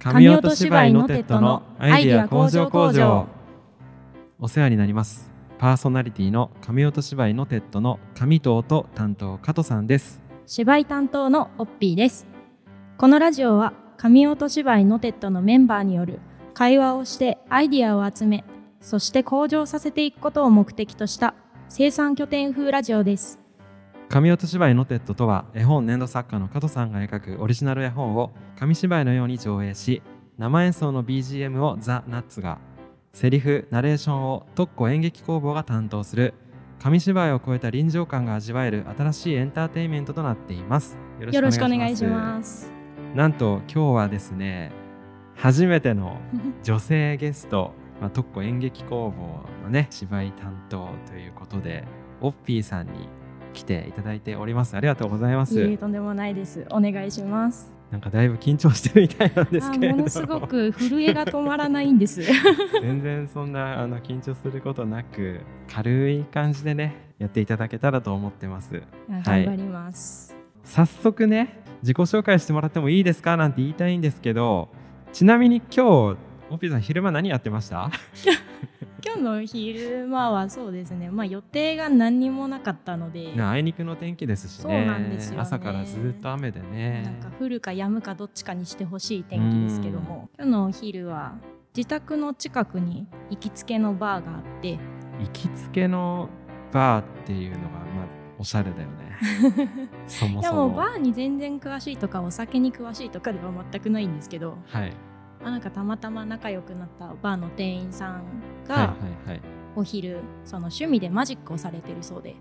紙音芝居ノテッドのアイディア工場工場。お世話になります。パーソナリティの紙音芝居ノテッドの上藤と担当加藤さんです。芝居担当のオッピーです。このラジオは紙音芝居ノテッドのメンバーによる会話をしてアイディアを集めそして向上させていくことを目的とした生産拠点風ラジオです紙音芝居ノテッドとは絵本粘土作家の加藤さんが描くオリジナル絵本を紙芝居のように上映し生演奏の BGM をザ・ナッツがセリフナレーションを特攻演劇工房が担当する紙芝居を超えた臨場感が味わえる新しいエンターテインメントとなっています。よろしくお願いします。なんと今日はですね初めての女性ゲスト、まあ、特攻演劇工房のね芝居担当ということでオッピーさんに来ていただいております。ありがとうございます。いいとんでもないです。お願いします。なんかだいぶ緊張してるみたいなんですけれど。ものすごく震えが止まらないんです。全然そんなあの緊張することなく軽い感じでねやっていただけたらと思ってます。頑張ります、はい、早速ね自己紹介してもらってもいいですかなんて言いたいんですけどちなみに今日オピーさん昼間何やってました？今日の昼間はそうですね、まあ、予定が何にもなかったので。あいにくの天気ですしね。そうなんですよ、ね、朝からずっと雨でね。なんか降るか止むかどっちかにしてほしい天気ですけども。今日のお昼は自宅の近くに行きつけのバーがあって。行きつけのバーっていうのがまあおしゃれだよね。そもそも。もバーに全然詳しいとかお酒に詳しいとかでは全くないんですけど、はい、まあ、なんかたまたま仲良くなったバーの店員さんがお昼その趣味でマジックをされてるそうで。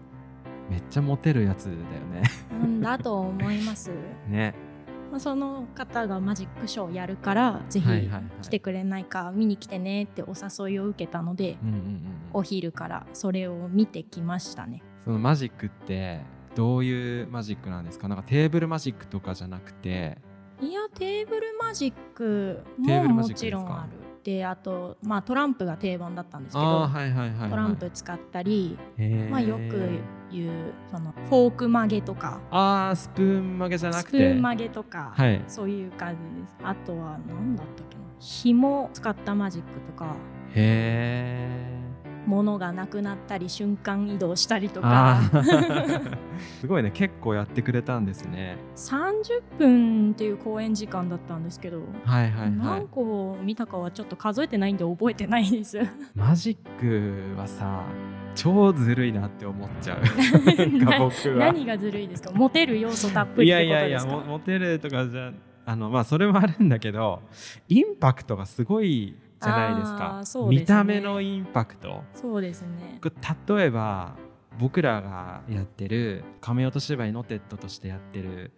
めっちゃモテるやつだよね。なんだと思います。ね。まあ、その方がマジックショーをやるからぜひ来てくれないか見に来てねってお誘いを受けたので、お昼からそれを見てきましたね。そのマジックってどういうマジックなんですか？なんかテーブルマジックとかじゃなくていやテーブルマジックももちろんある。であと、まあ、トランプが定番だったんですけど、はいはいはいはい、トランプ使ったり、まあ、よく言うそのフォーク曲げとか。あスプーン曲げじゃなくて。スプーン曲げとか、はい、そういう感じです。あとは何だったっけな。紐使ったマジックとか。へえ物がなくなったり瞬間移動したりとか。すごいね。結構やってくれたんですね。30分っていう公演時間だったんですけど、はいはいはい、何個見たかはちょっと数えてないんで覚えてないです。マジックはさ超ずるいなって思っちゃう。何がずるいですか？モテる要素たっぷりいやいやいやモテるとかじゃあのまあそれもあるんだけどインパクトがすごいじゃないですか、すね、見た目のインパクト。そうですね。例えば僕らがやってる紙音芝居ノテッドとしてやってる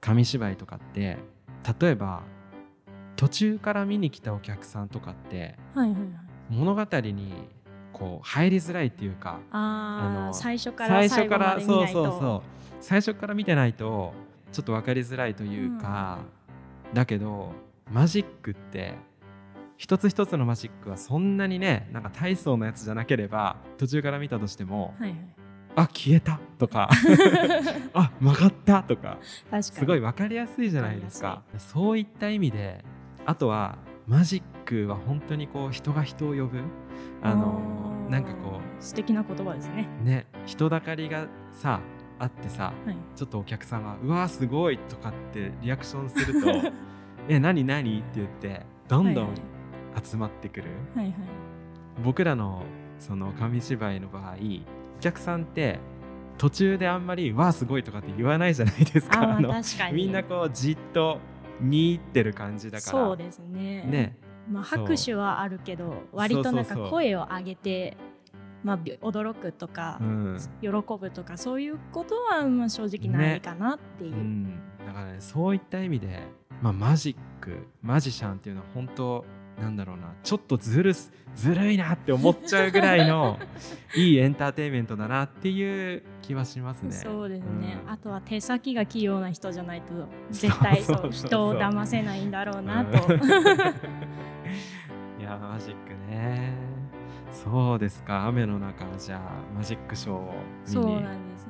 紙芝居とかって例えば途中から見に来たお客さんとかって、はいはいはい、物語にこう入りづらいっていうかあの最初から最初からそうそうそう。最初から見てないとちょっと分かりづらいというか、うん、だけどマジックって一つ一つのマジックはそんなにねなんか大層なやつじゃなければ途中から見たとしても、はいはい、あ消えたとか あ曲がったとかすごい分かりやすいじゃないですか。そういった意味であとはマジックは本当にこう人が人を呼ぶ。あのなんかこう素敵な言葉ですね。ね人だかりがさあってさ、はい、ちょっとお客さんが「うわーすごい!」とかってリアクションすると「え何何?」って言ってどんどん、集まってくる、はいはい、僕らのその紙芝居の場合お客さんって途中であんまり「わあすごい」とかって言わないじゃないですか。あのみんなこうじっと見入ってる感じだから。そうですね。ね。まあ、拍手はあるけど割となんか声を上げてまあ、驚くとか、うん、喜ぶとかそういうことはまあ正直ないかなっていう、ねうん、だからねそういった意味で、まあ、マジックマジシャンっていうのは本当なんだろうなちょっとずるずるいなって思っちゃうぐらいの いいエンターテインメントだなっていう気はしますね。そうですね、うん、あとは手先が器用な人じゃないと絶対そう人を騙せないんだろうなと。いやマジックね。そうですか雨の中じゃあマジックショーを見に。そうなんです。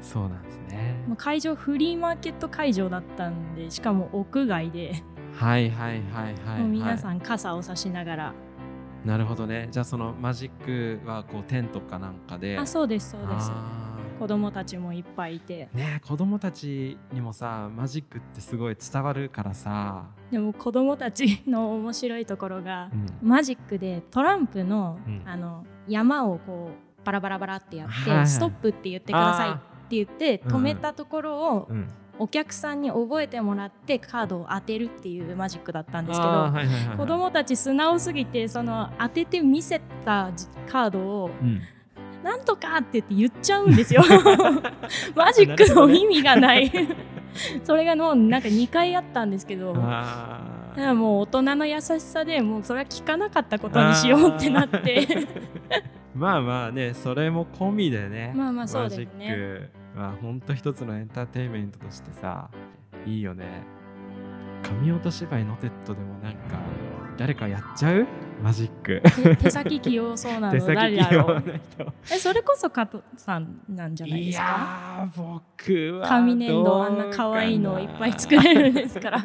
そうなんですね。会場フリーマーケット会場だったんでしかも屋外ではいはいはいはい、もう皆はさん傘を差しながら、い、なるほどね。じゃあそのマジックはこうテントかなんかで。あそうですそうです。あ子供たちもいっぱいいて。ーね子供たちにもさマジックってすごい伝わるからさ、でも子供たちの面白いところがう、ん。マジックでトランプの,、うん。あの山をこうバラバラバラってやって、はいはいストップって言ってくださいって言ってうん。止めたところをうん、お客さんに覚えてもらってカードを当てるっていうマジックだったんですけど、はいはいはいはい。子供たち素直すぎてその当てて見せたじカードをうん「なんとか!」って言って言っちゃうんですよ。マジックの意味がない。それがもうなんか2回あったんですけどあだからもう大人の優しさでもうそれは聞かなかったことにしようってなって まあまあねそれも込みでねまあまあそうですね。マジック。はほんと一つのエンターテインメントとしてさいいよね。紙音芝居ノテッドでもなんか誰かやっちゃう？マジック。手手先器用そうな 手先の誰器用だろう？な人えそれこそ加藤さんなんじゃないいですか？やー僕は紙粘土あんな可愛いのをいっぱい作れるんですから。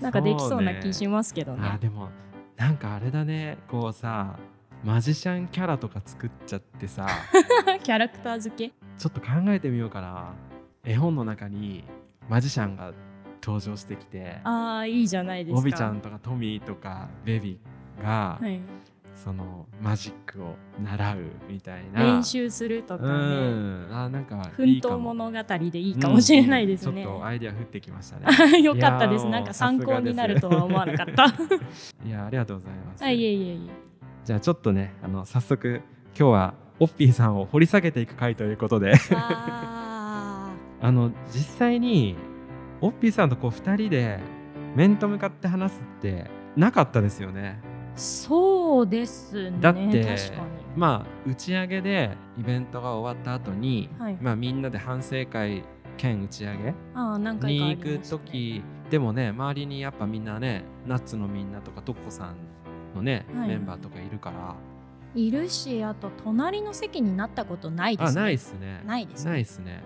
なんかできそうな気しますけどね。あでもなんかあれだね。こうさマジシャンキャラとか作っちゃってさ キャラクター付け？ちょっと考えてみようかな。絵本の中にマジシャンが登場してきてああいいじゃないですか。オビちゃんとかトミーとかベビーが、はい、そのマジックを習うみたいな。練習するとかうねん。あなんか奮闘物語でいいかも。しれないですね。うんちょっとアイディア降ってきましたね。よかったです。なんか参考になるとは思わなかった。いやありがとうございます、あいえいえいじゃあちょっとねあの早速今日はオッピーさんを掘り下げていく回ということで。えあ。あの実際にオッピーさんとこう2人で面と向かって話すってなかったですよね。ーそうですねだってまあ打ち上げでイベントが終わった後に、はい。まあみんなで反省会兼打ち上げに行く時でもね周りにやっぱみんなねナッツのみんなとかトッコさんのね、はい。メンバーとかいるから。いるしあと隣の席になったことないですね。あないっすね。ないですね。ないっすね。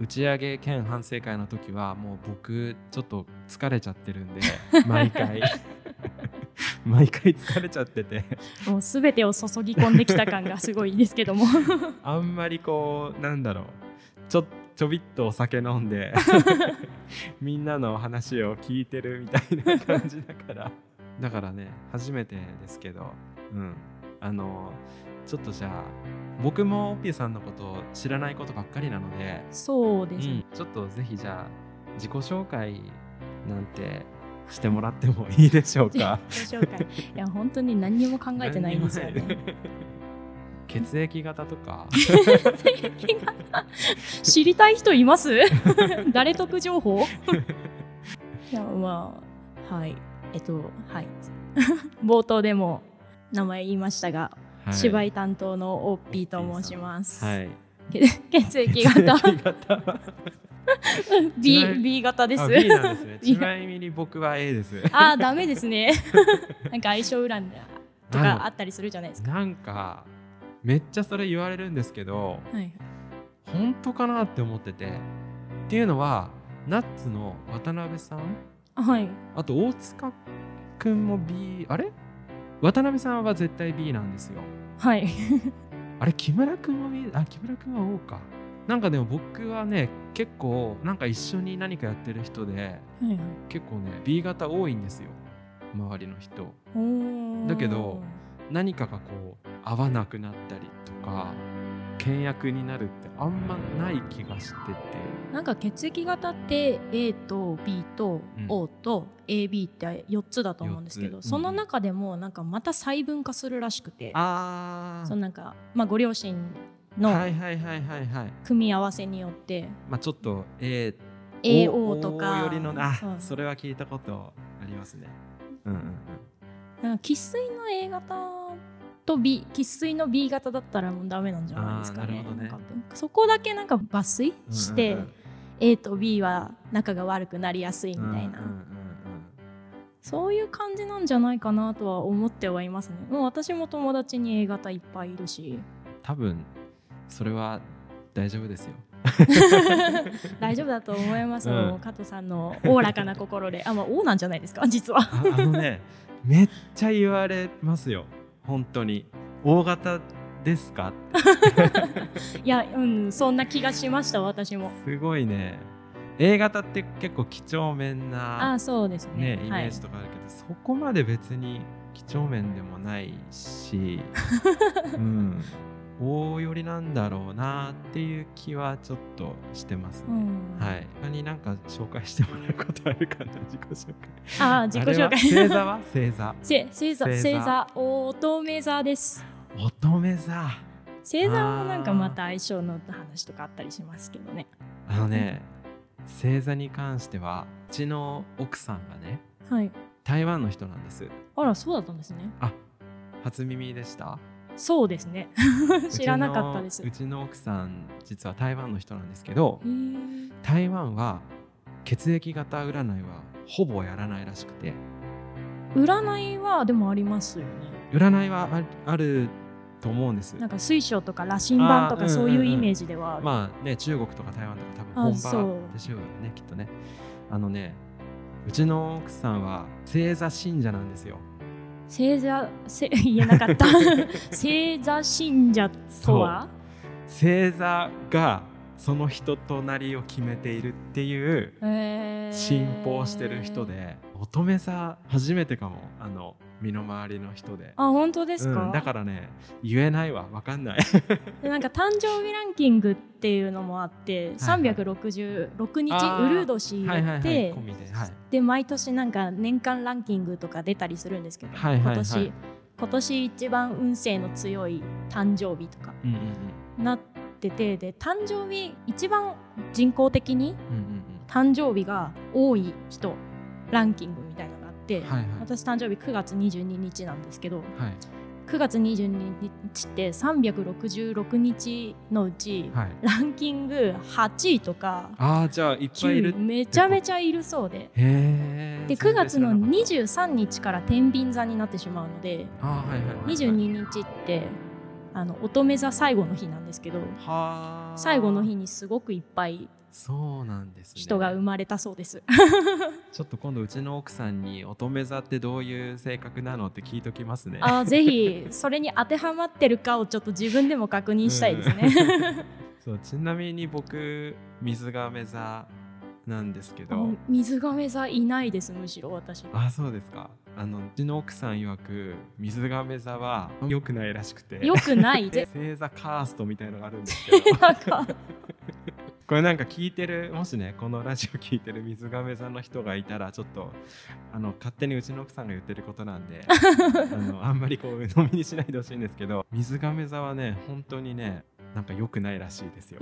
打ち上げ兼反省会の時はもう僕ちょっと疲れちゃってるんで 毎回。毎回疲れちゃってて。もう全てを注ぎ込んできた感がすごいですけども。あんまりこうなんだろう。ちょちょびっとお酒飲んでみんなの話を聞いてるみたいな感じだからだからね初めてですけどうん。あのちょっとじゃあ僕もオッピーさんのことを知らないことばっかりなので、そうですね。うん、ちょっとぜひじゃあ自己紹介なんてしてもらってもいいでしょうか？自己紹介。いや本当に何にも考えてないんですよね。血液型とか？知りたい人います？誰得情報？いやまあはいえっとはい。冒頭でも名前言いましたが、はい。芝居担当のオッピーと申します、はい。け 血液型。B, B 型です。あ B なんですね。ちなみに僕は A です。あーダメですね。なんか相性占いとかあったりするじゃないですか。なんかめっちゃそれ言われるんですけどはい。本当かなって思ってて。っていうのはナッツの渡辺さんはい。あと大塚くんも B あれ？渡辺さんは絶対 B なんですよ。はい。あれ木村くんも B あ木村くんは O か。なんかでも僕はね結構なんか一緒に何かやってる人ではいはい。結構ね B 型多いんですよ。周りの人。だけど何かがこう合わなくなったりとか倹約になるってあんまない気がしてて。なんか血液型って A と B とうん。O と AB って4つだと思うんですけど、四つ。その中でもなんかまた細分化するらしくて、あそのなんか、まあ、ご両親の組み合わせによって。まあちょっと A AO とか。よりのあそう。それは聞いたことありますね。うんうんうん。なんか生粋の A 型と B 生粋の B 型だったらもうダメなんじゃないですかね。ね。そこだけなんか抜粋して、うんうんうん。A と B は仲が悪くなりやすいみたいな、うんうんうんそういう感じなんじゃないかなとは思ってはいますね。もう私も友達に A 型いっぱいいるし。多分それは大丈夫ですよ。大丈夫だと思います、うん。加藤さんのおおらかな心で。あまあ王なんじゃないですか実は。ああのねめっちゃ言われますよ本当に。大型ですか？いやうんそんな気がしました私も。すごいね。A 型って結構几帳面なあそうですね。ねイメはいージとかあるけど、そこまで別に几帳面でもないし、うん、大寄りなんだろうなっていう気はちょっとしてますね。うん。はい、他になんか紹介してもらうことあるかな？自己紹介。あ自己紹介。星座は？星座。せ星座。星座。乙女座です。乙女座。星座もなんかまた相性の話とかあったりしますけどね。あのね、星座に関してはうちの奥さんがねはい。台湾の人なんです。あらそうだったんですね。あ初耳でした？そうですね。知らなかったです。うちの奥さん実は台湾の人なんですけど台湾は血液型占いはほぼやらないらしくて。占いはでもありますよね。占いはああると思うんです。なんか水晶とか羅針盤とかそういううん。うんイメージではある。まあね中国とか台湾とか多あ分本場でしょうよねきっとね。あのねうちの奥さんは星座信者なんですよ星座せ 言えなかった。星座信者とは？星座がその人となりを決めているっていう信奉してる人で乙女座初めてかも。あの身の回りの人で。あ本当ですか、うん、だからね言えないわ。わかんない。でなんか誕生日ランキングっていうのもあって、366日あー。ウルー年はいはいはい。で込みで。はい。で毎年なんか年間ランキングとか出たりするんですけど、はいはいはい。今年今年一番運勢の強い誕生日とかうんうんうん。なっててで誕生日一番人工的に誕生日が多い人ランキングはいはい。私誕生日9月22日なんですけどはい。9月22日って366日のうちはい。ランキング8位とかああじゃあいっぱいいる9位めちゃめちゃいるそうで。で9月の23日から天秤座になってしまうのではいはいはい22日ってあの乙女座最後の日なんですけどはあ最後の日にすごくいっぱいそうなんですね人が生まれたそうです。ちょっと今度うちの奥さんに乙女座ってどういう性格なのって聞いときますねあーぜひそれに当てはまってるかをちょっと自分でも確認したいですね。そうちなみに僕水亀座なんですけあど水亀座いないですむしろ私。あそうですかあのうちの奥さん曰く水亀座は良くないらしくてよくない。星座カーストみたいのがあるんですけどこれなんか聞いてるもしねこのラジオ聞いてる水亀座の人がいたらちょっとあの勝手にうちの奥さんが言ってることなんで あのあんまりこう鵜呑みにしないでほしいんですけど水亀座はね本当にねなんか良くないらしいですよ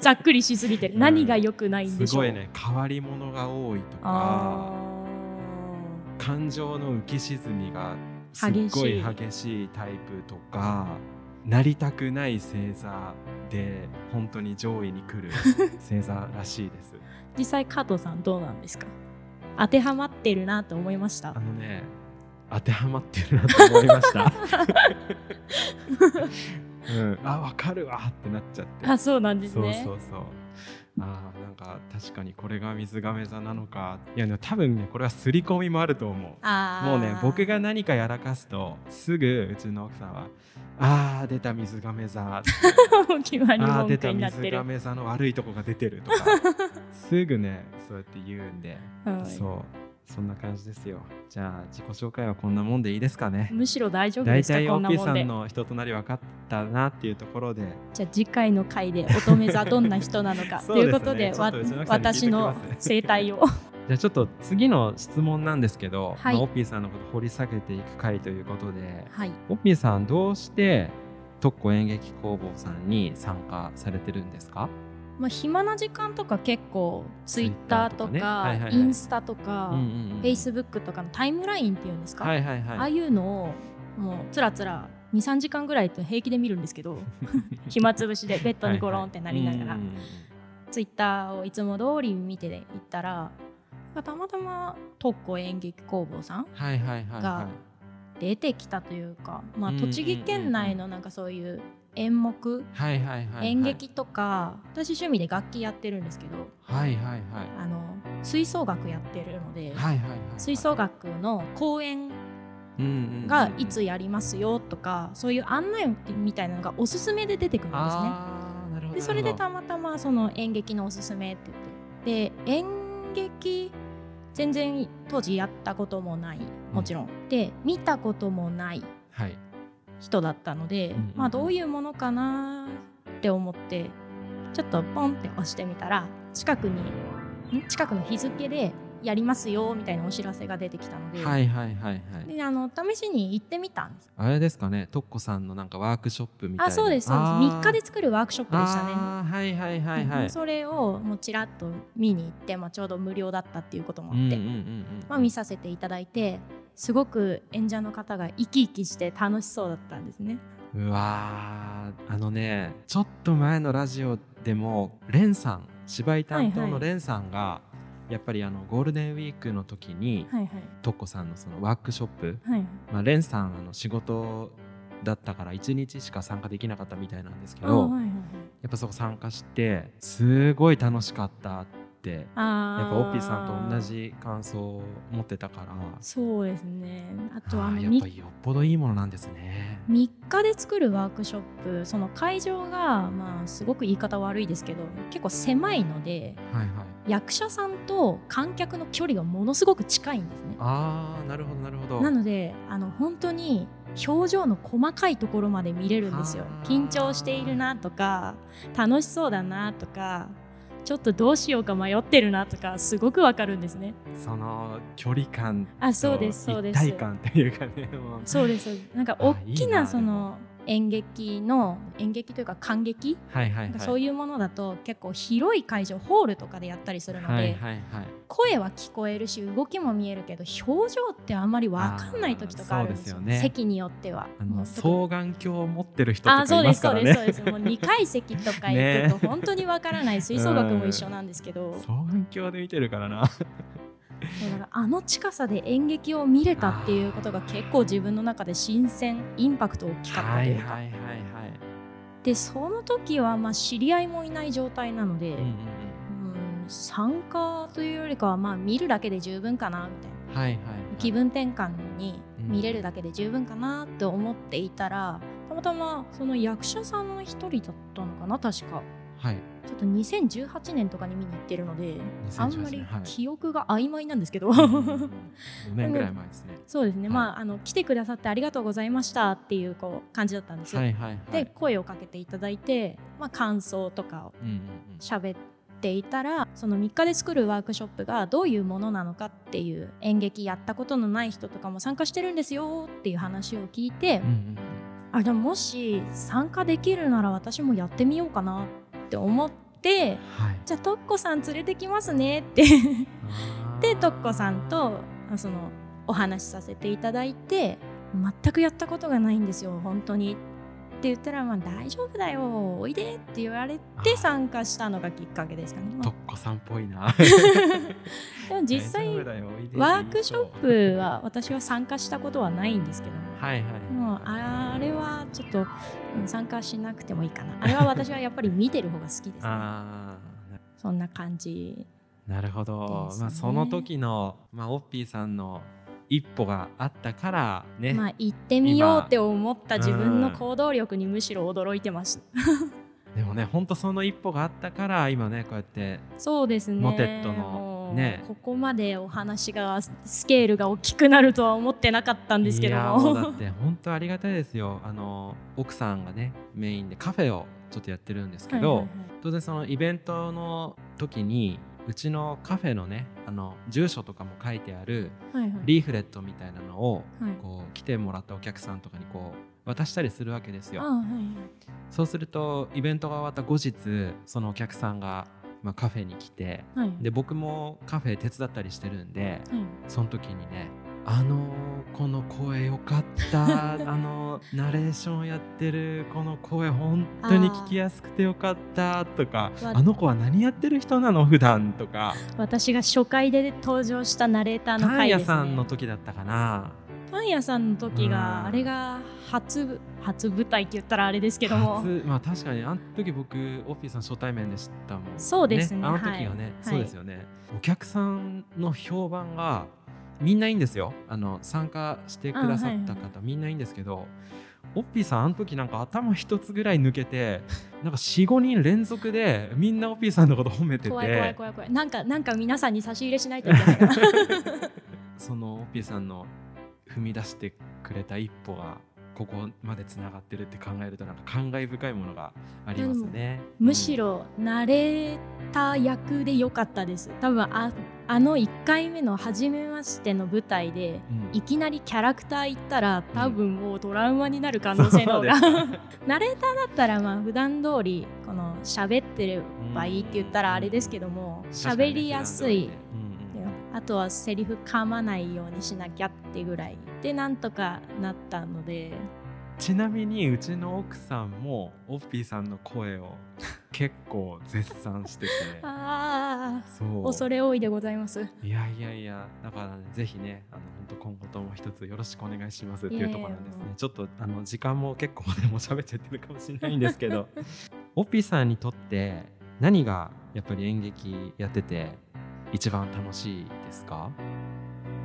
ざっくりしすぎてる。うん何が良くないんでしょう。すごいね変わり者が多いとかあ感情の浮き沈みがすっごい激しいタイプとかなりたくない星座で本当に上位に来る 星座らしいです。ー実際加藤さんどうなんですか？当てはまってるなと思いました？あ。のね当てはまってるなと思いました。うん、あわかるわってなっちゃって。あそうなんですね。そうそうそうあーなんか確かにこれが水亀座なのか。いやでも多分ねこれは刷り込みもあると思う。もうね僕が何かやらかすとすぐうちの奥さんは「あー出た水亀座」決まりあー出た。水亀座の悪いとこが出てる」とか。すぐねそうやって言うんで、はい。そうそんな感じですよ。じゃあ自己紹介はこんなもんでいいですかね。むしろ大丈夫ですか大体 OP さん。の人となり分かったなっていうところで。じゃあ次回の回で乙女座どんな人なのかそ ということでちょっとうちの奥さんに聞いて私の生態を。じゃあちょっと次の質問なんですけど、はい。まあ、オッピーさんのこと掘り下げていく回ということではい。オッピーさんどうして特攻演劇工房さんに参加されてるんですか？まあ暇な時間とか結構ツイッターとかインスタとかフェイスブックとかのタイムラインっていうんですか、はいはいああはいいうのをもうつらつら23時間ぐらいと平気で見るんですけど 暇つぶしでベッドにゴロンってなりながら、うんうんうん。ツイッターをいつも通り見て行ったらたまたま特攻演劇工房さんはいはいはいはが出てきたというか、まあ、栃木県内のなんかそういう演目？はいはいはいはい。演劇とか私趣味で楽器やってるんですけど。はいはいはい。あの吹奏楽やってるので、はいはいはい。吹奏楽の公演うんうんうんがいつやりますよとかそういう案内みたいなのがおすすめで出てくるんですね。でそれでたまたまその演劇のおすすめって言って。で演劇全然当時やったこともない。もちろん、で見たこともない。はい人だったので、まあどういうものかなって思ってちょっとポンって押してみたら近くにん？近くの日付でやりますよみたいなお知らせが出てきたので,、はいはいはいはい。であの試しに行ってみたんです。あれですかね？とっこさんのなんかワークショップみたいな。あそうですそうです。あー。3日で作るワークショップでしたね。はいはいはいはい。それをもうちらっと見に行って、まあ、ちょうど無料だったっていうこともあって、まあ、見させていただいてすごく演者の方が生き生きして楽しそうだったんですね。うわーあのねちょっと前のラジオでもレンさん芝居担当はいはい。のレンさんが、やっぱりあのゴールデンウィークの時に、はいとっこさんのそのワークショップ、はいはい。まあ、レンさんあの仕事だったから1日しか参加できなかったみたいなんですけど、あはいはいはい。やっぱそこ参加してすごい楽しかったってあやっぱオッピーさんと同じ感想を持ってたからそうですねあとああのみーやっぱりよっぽどいいものなんですね。3日で作るワークショップその会場がまあすごく言い方悪いですけど結構狭いのではいはい、役者さんと観客の距離がものすごく近いんですね。あーなるほどなるほど。なのであの本当に表情の細かいところまで見れるんですよはあ緊張しているなとか楽しそうだなとかちょっとどうしようか迷ってるなとかすごくわかるんですね。その距離感あそうですそうです。一体感というかねそうです。なんかあ大きなその演劇の演劇というか観劇？はいはいはい。そういうものだと結構広い会場ホールとかでやったりするので、はいはいはい。声は聞こえるし動きも見えるけど表情ってあんまり分かんない時とかあるんですよ。ね。席によっては。あの双眼鏡を持ってる人とかあーそういでそうですますすからねそうです。もう2階席とか行くと本当に分からない。吹奏楽も一緒なんですけど、双眼鏡で見てるからな。そうだからあの近さで演劇を見れたっていうことが結構自分の中で新鮮インパクト大きかったというか、はいはいはいはい。でその時はまあ知り合いもいない状態なので、うんうんうん。うん。参加というよりかはまあ見るだけで十分かなみたいな。はいはいはい。気分転換に見れるだけで十分かなって思っていたら、たまたまその役者さん。の一人だったのかな確かはいちょっと2018年とかに見に行ってるのであんまりはい。記憶が曖昧なんですけど、5年ぐらい前ですね。そうですね、はい。まああの来てくださってありがとうございましたっていうこう感じだったんです、はいはいはい。で声をかけていただいて、まあ、感想とかをうんうんうん喋っていたらその3日で作るワークショップがどういうものなのかっていう演劇やったことのない人とかも参加してるんですよっていう話を聞いて、うんうんあじゃあもし参加できるなら私もやってみようかなって思ってはい。じゃあとっこさん連れてきますねって。でとっこさんとあそのお話しさせていただいて全くやったことがないんですよ本当に。って言ったら、まあ、大丈夫だよおいでって言われて参加したのがきっかけですかね、まあ。とっこさんっぽいな。でも実際ワークショップは私は参加したことはないんですけども。はいはい。もうあれはちょっと、うん参加しなくてもいいかな。あれは私はやっぱり見てる方が好きです、ね、あそんな感じ。ーなるほど、まあその時のまあオッピーさんの一歩があったからね、まあ行ってみようって思った自分の行動力にむしろ驚いてましたでもねほんとその一歩があったから今ねこうやってそうですね。モテットのね。ここまでお話がスケールが大きくなるとは思ってなかったんですけどいやもうだもって本当ありがたいですよ。あの奥さんがねメインでカフェをちょっとやってるんですけど、はいはいはい。当然そのイベントの時にうちのカフェのねあの住所とかも書いてあるリーフレットみたいなのをはい。こう来てもらったお客さんとかにこう渡したりするわけですよ。そうするとイベントが終わった後日そのお客さんが、まあ、カフェに来てはい。で僕もカフェ手伝ったりしてるんではい。その時にね「あのこの声よかった。あのナレーションやってるこの声本当に聞きやすくてよかった」とか「わあの子は何やってる人なの？普段とか。私が初回で登場したナレーターのパン回ですね。屋さんの時だったかな。パン屋さんの時うん。があれが初初舞台って言ったらあれですけども。初まあ確かにあの時僕オッピーさん初対面で知ったもんそうですね。あの時がね、はい。そうですよね、お客さんの評判がみんないいんですよ。あの参加してくださった方、みんないいんですけどオッピーさんあの時なんか頭一つぐらい抜けて なんか45人連続でみんなオッピーさんのこと褒めてて。怖い怖い怖い怖い。なんかなんか皆さんに差し入れしないといけない そのオッピーさんの踏み出してくれた一歩がここまでつながってるって考えるとなんか感慨深いものがありますね。むしろ慣れた役で良かったです。多分ああの1回目の初めましての舞台でうん、いきなりキャラクター行ったら多分もうトラウマになる可能性の方がそうです ナレーターだったらまあ普段通りこの喋ってればいいって言ったらあれですけども喋りやすい、うんうんあとはセリフ噛まないようにしなきゃってぐらいでなんとかなったのでちなみにうちの奥さんもオッピーさんの声を結構絶賛してて。ああそう。恐れ多いでございます。いやいやいやだからねぜひねあの本当今後とも一つよろしくお願いしますっていうところなんですね。ちょっとあの時間も結構でも喋っちゃってるかもしれないんですけど オッピーさんにとって何がやっぱり演劇やってて一番楽しいですか？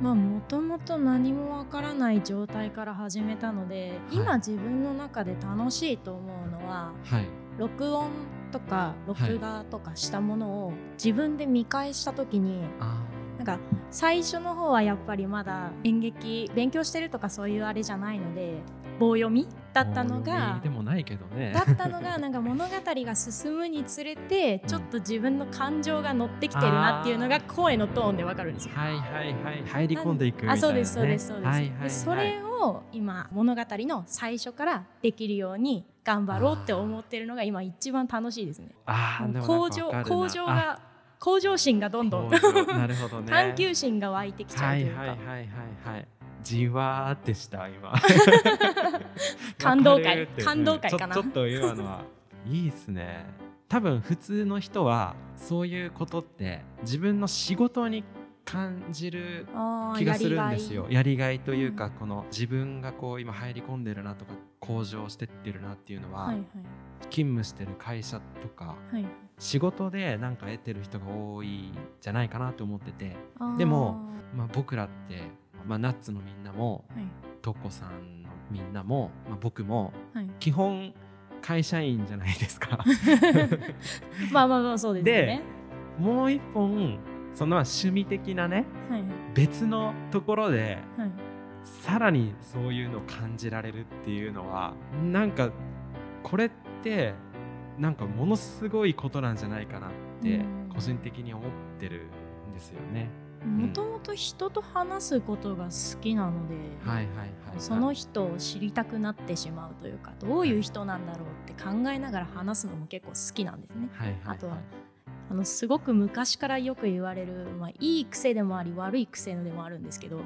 まあもともと何もわからない状態から始めたので、い。今自分の中で楽しいと思うのははい。録音とか録画とかしたものを自分で見返した時に、あなんか最初の方はやっぱりまだ演劇勉強してるとかそういうあれじゃないので棒読みだったのがでもないけどね。だったのがなんか物語が進むにつれてちょっと自分の感情が乗ってきてるなっていうのが声のトーンでわかるんですよ。はいはいはい。入り込んでいくみたいな、ね、あそうですそうですそうです、はいはいはい。でそれを今物語の最初からできるように頑張ろうって思ってるのが今一番楽しいですね。あーでも向上向上が向上心がどんどんなるほどね。探求心が湧いてきちゃはいうというか、はいはいはいはいじわーってした今。感動会。感動会かな。うん。ちょっと今のはいいっすね。多分普通の人はそういうことって自分の仕事に感じる気がするんですよ。やりがい。というか、この自分がこう今入り込んでるなとか向上してってるなっていうのは、がいはい。勤務してる会社とかはいはい。仕事でなんか得てる人が多いんじゃないかなと思ってて、でもまあ、僕らって、まあ、ナッツのみんなもはい。トッコさんのみんなも、まあ、僕もはい。基本会社員じゃないですか。まあまあまあそうですよね。もう一本その趣味的なねはい。別のところではい。さらにそういうのを感じられるっていうのはなんかこれってなんかものすごいことなんじゃないかなってうん。個人的に思ってるんですよね。もともと人と話すことが好きなので、その人を知りたくなってしまうというかどういう人なんだろうって考えながら話すのも結構好きなんですね。あとはあのすごく昔からよく言われる、まあ、いい癖でもあり悪い癖でもあるんですけどうん。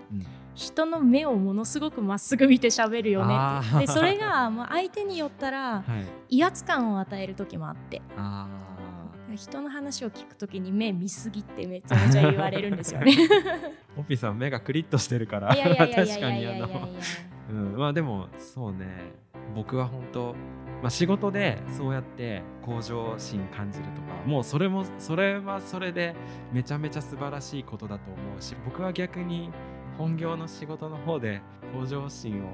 人の目をものすごくまっすぐ見て喋るよねって。でそれが、まあ、相手によったら はい、威圧感を与える時もあって。あ人の話を聞く時に目見すぎってめちゃめちゃ言われるんですよね。ー オピーさん目がクリッとしてるから確かにあの。うん、まあでもそうね僕は本当まあ、仕事でそうやって向上心感じるとかもうそれもそれはそれでめちゃめちゃ素晴らしいことだと思うし僕は逆に本業の仕事の方で向上心を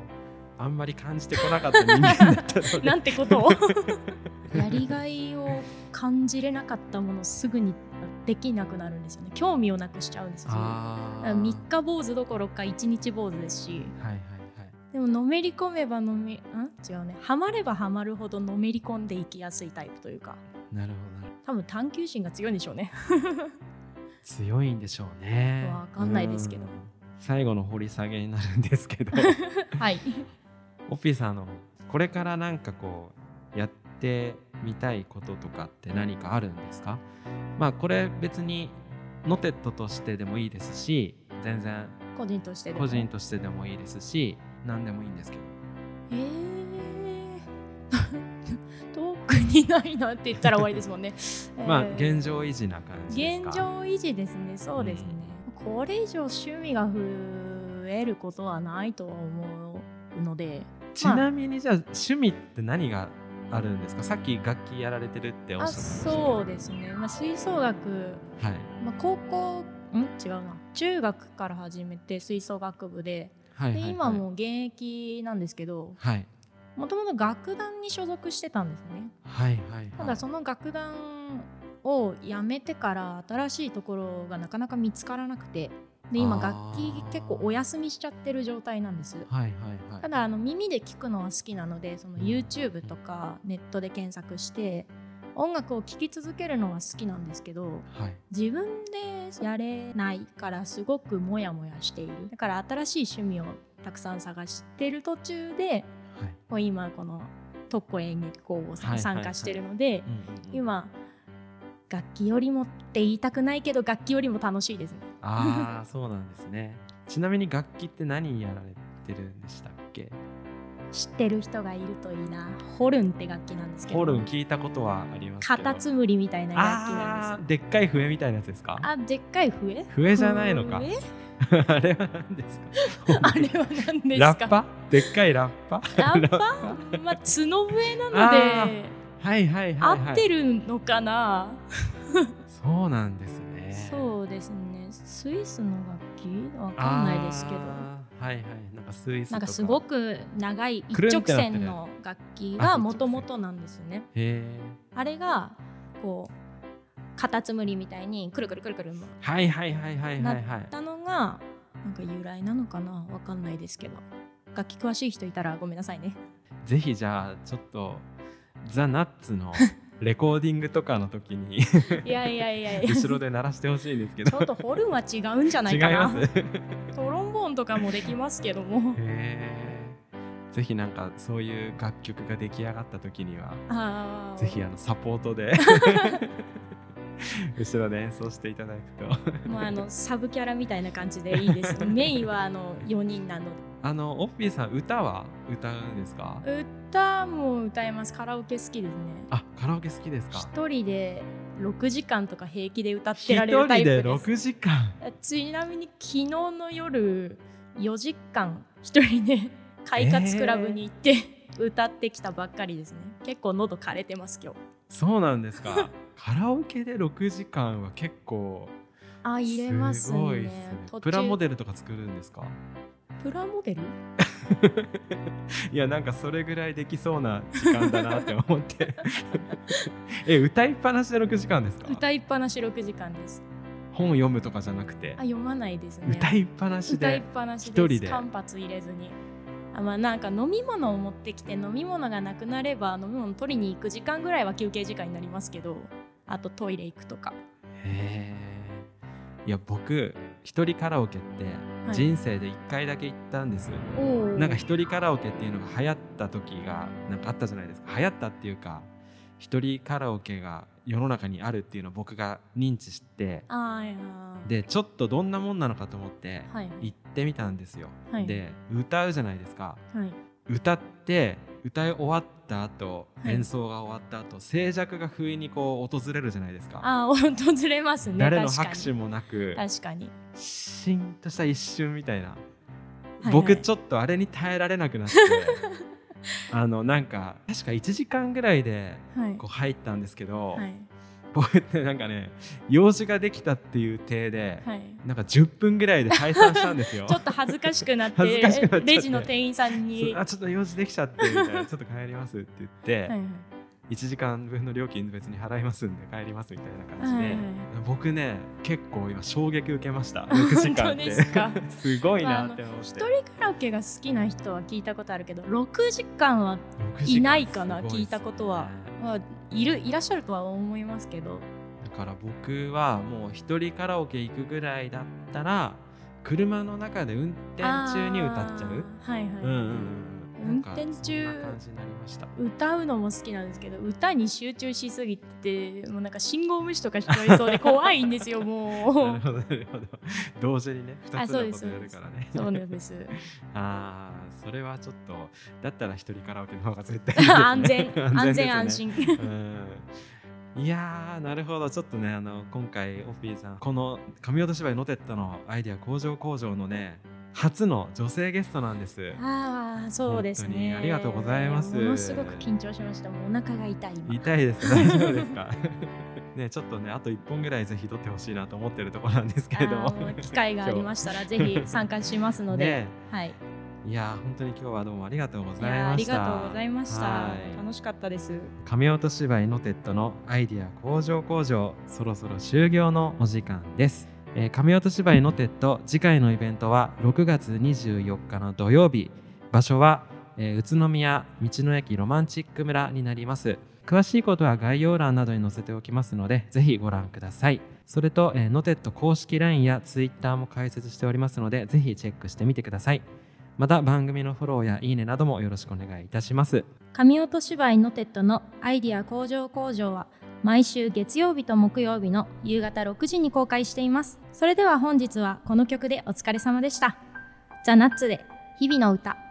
あんまり感じてこなかった人間だったので。なんてことを。やりがいを感じれなかったものすぐにできなくなるんですよね。興味をなくしちゃうんですよ。三日坊主どころか一日坊主ですし。はいはいはい。でものめり込めばのめん違うね。ハマればハマるほどのめり込んでいきやすいタイプというか。なるほど。多分探求心が強いんでしょうね。強いんでしょうね。わかんないですけど。うん。最後の掘り下げになるんですけど。はいオッピーさんあのこれからなんかこうやってみたいこととかって何かあるんですか？まあこれ別にノテットとしてでもいいですし全然個人としてでも？個人としてでもいいですし何でもいいんですけど。えー、特にないなって言ったら終わりですもんね。まあえー。現状維持な感じですか？現状維持ですね、そうですね。これ以上趣味が増えることはないとは思うのでちなみにじゃあ趣味って何があるんですか？さっき楽器やられてるっておっしゃあってましたそうですね、まあ、吹奏楽、はい。まあ、高校ん？違うな。中学から始めて吹奏楽部で。はいはいはい。で今もう現役なんですけどはい。もともと楽団に所属してたんですね。はいはいはい。ただその楽団を辞めてから新しいところがなかなか見つからなくてで今楽器結構お休みしちゃってる状態なんです。はいはいはい。ただあの耳で聞くのは好きなのでそのうん。YouTube とかネットで検索して音楽を聴き続けるのは好きなんですけどはい。自分でやれないからすごくモヤモヤしている。だから新しい趣味をたくさん探してる途中ではい。今この特攻演劇工房参加してるので、今楽器よりもって言いたくないけど楽器よりも楽しいです。ねああそうなんですね。ちなみに楽器って何やられてるんでしたっけ？知ってる人がいるといいな。ホルンって楽器なんですけど。ホルン聞いたことはありますカタツムリみたいな楽器なんですでっかい笛みたいなやつですか？あでっかい笛？笛じゃないのか？笛？あれは何ですか？あれは何ですか？ラッパ？でっかいラッパ？ラッパ？まあ角笛なのあではいはいはい、はい、合ってるのかな、そうなんですね。そうですね。スイスの楽器？わかんないですけど。はいはい。なんかスイスなんかすごく長い一直線の楽器あがもともとなんですね。へえあれがこうカタツムリみたいにくるくるくるくるはいはいはいはいはいはい。たのがなんか由来なのかな？わかんないですけど。楽器詳しい人いたらごめんなさいね。ぜひじゃあちょっとザ・ナッツの レコーディングとかの時にいやいやいやいや。後ろで鳴らしてほしいんですけど。ちょっとホルンは違うんじゃな違いいかなトロンボーンとかもできますけども。えぜひなんかそういう楽曲が出来上がった時にはぜひあのサポートで 後ろで演奏していただくと。もうあのサブキャラみたいな感じでいいです メインはあの4人なのあのオッピーさん歌は歌うんですか？で歌も歌います。カラオケ好きですね。あカラオケ好きですか？一人で6時間とか平気で歌って一られるタイプです。6時間？ちなみに昨日の夜4時間一人で快活クラブに行って、歌ってきたばっかりですね。結構喉枯れてます今日。そうなんですか？カラオケで6時間は結構あ入れますすねごいですね。プラモデルとか作るんですか？プラモデル？いやなんかそれぐらいできそうな時間だなって思って。え歌いっぱなしで6時間ですか？歌いっぱなし6時間です。本読むとかじゃなくて？あ読まないですね。歌いっぱなし歌いっでぱなし一です。人で？間髪入れずに。あまあなんか飲み物を持ってきて飲み物がなくなれば飲み物取りに行く時間ぐらいは休憩時間になりますけどあとトイレ行くとか。へえいや僕一人カラオケってはい。人生で1回だけ行ったんです、おおなんか一人カラオケっていうのが流行った時がなんかあったじゃないですか。流行ったっていうか一人カラオケが世の中にあるっていうのを僕が認知してでちょっとどんなもんなのかと思ってはい。行ってみたんですよ、はい。で歌うじゃないですか。はい。歌って歌い終わった後、はい。演奏が終わった後静寂が不意にこう訪れるじゃないですか。あー訪れますね誰の拍手もなく確かに、シーンとした一瞬みたいな、はい僕ちょょっとあれに耐えられなくなって。あのなんか確か1時間ぐらいではい。こう入ったんですけど、はい僕ってなんかね用事ができたっていう体で、はい。なんか10分ぐらいで退散したんですよ。ちょっと恥ずかしくなってて。レジの店員さんに。あちょっと用事できちゃってみたいな。ちょっと帰りますって言って、はいはい。1時間分の料金別に払いますんで帰りますみたいな感じで、はいはい僕ね結構今衝撃受けました。6時間ってすか？すごいなって思って。一人カラオケが好きな人は聞いたことあるけど6時間は6時間いないかなね聞いたことは。まあいるいらっしゃるとは思いますけど。だから僕はもう一人カラオケ行くぐらいだったら車の中で運転中に歌っちゃう。はいはい、うんうんうん運転中歌うのも好きなんですけど歌に集中しすぎてもうなんか信号無視とかしちゃいそうで怖いんですよなもう。るほどなるほど。同時にね2 あつのことやるからね。そうなんです。ああそれはちょっとだったら一人カラオケの方が絶対 ね。安全安全ね。心。うん。いやーなるほど。ちょっとねあの今回オフィーさんこの神落と芝居ノテットのアイデア工場工場のね初の女性ゲストなんです。ああそうですね。ありがとうございます。ものすごく緊張しました。もうお腹が痛い今。痛いです大丈夫ですか？ねちょっとねあと1本ぐらいぜひ撮ってほしいなと思ってるところなんですけれども機会がありましたらぜひ参加しますので、ね。はい。いやー本当に今日はどうもありがとうごいざいました。がとうございました。はい。楽しかったです。紙音芝居ノテッドのアイディア工場工場そろそろ終業のお時間です、えー、紙音芝居ノテッド次回のイベントは6月24日の土曜日。場所は、えー宇都宮道の駅ロマンチック村になります。詳しいことは概要欄などに載せておきますのでぜひご覧ください。それと、えー、ノテッド公式 LINE や Twitter も開設しておりますのでぜひチェックしてみてください。また番組のフォローやいいねなどもよろしくお願いいたします。紙音芝居ノテッドのアイディア工場工場は毎週月曜日と木曜日の夕方6時に公開しています。それでは本日はこの曲でお疲れ様でした。ザ・ナッツで日々の歌。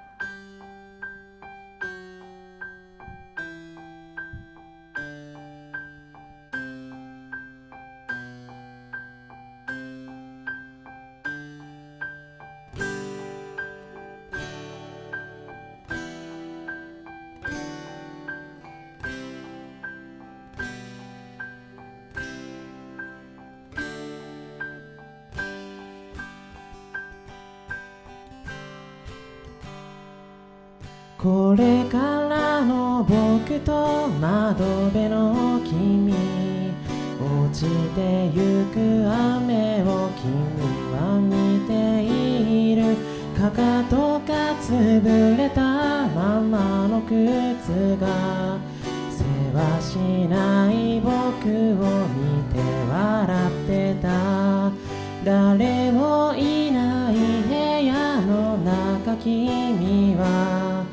君は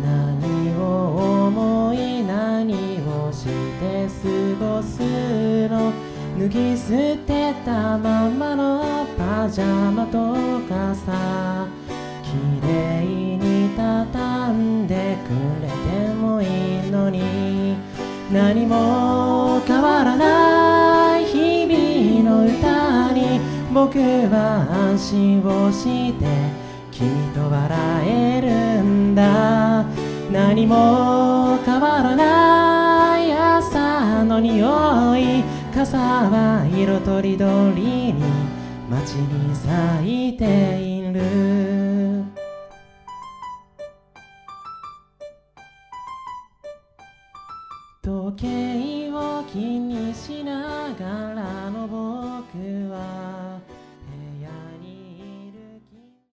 何を思い何をして過ごすの？脱ぎ捨てたままのパジャマと傘綺麗に畳んでくれてもいいのに。何も変わらない日々の歌に僕は安心をして君と笑えるんだ。何も変わらない朝の匂い。傘は色とりどりに街に咲いている。時計を気にしながらの僕は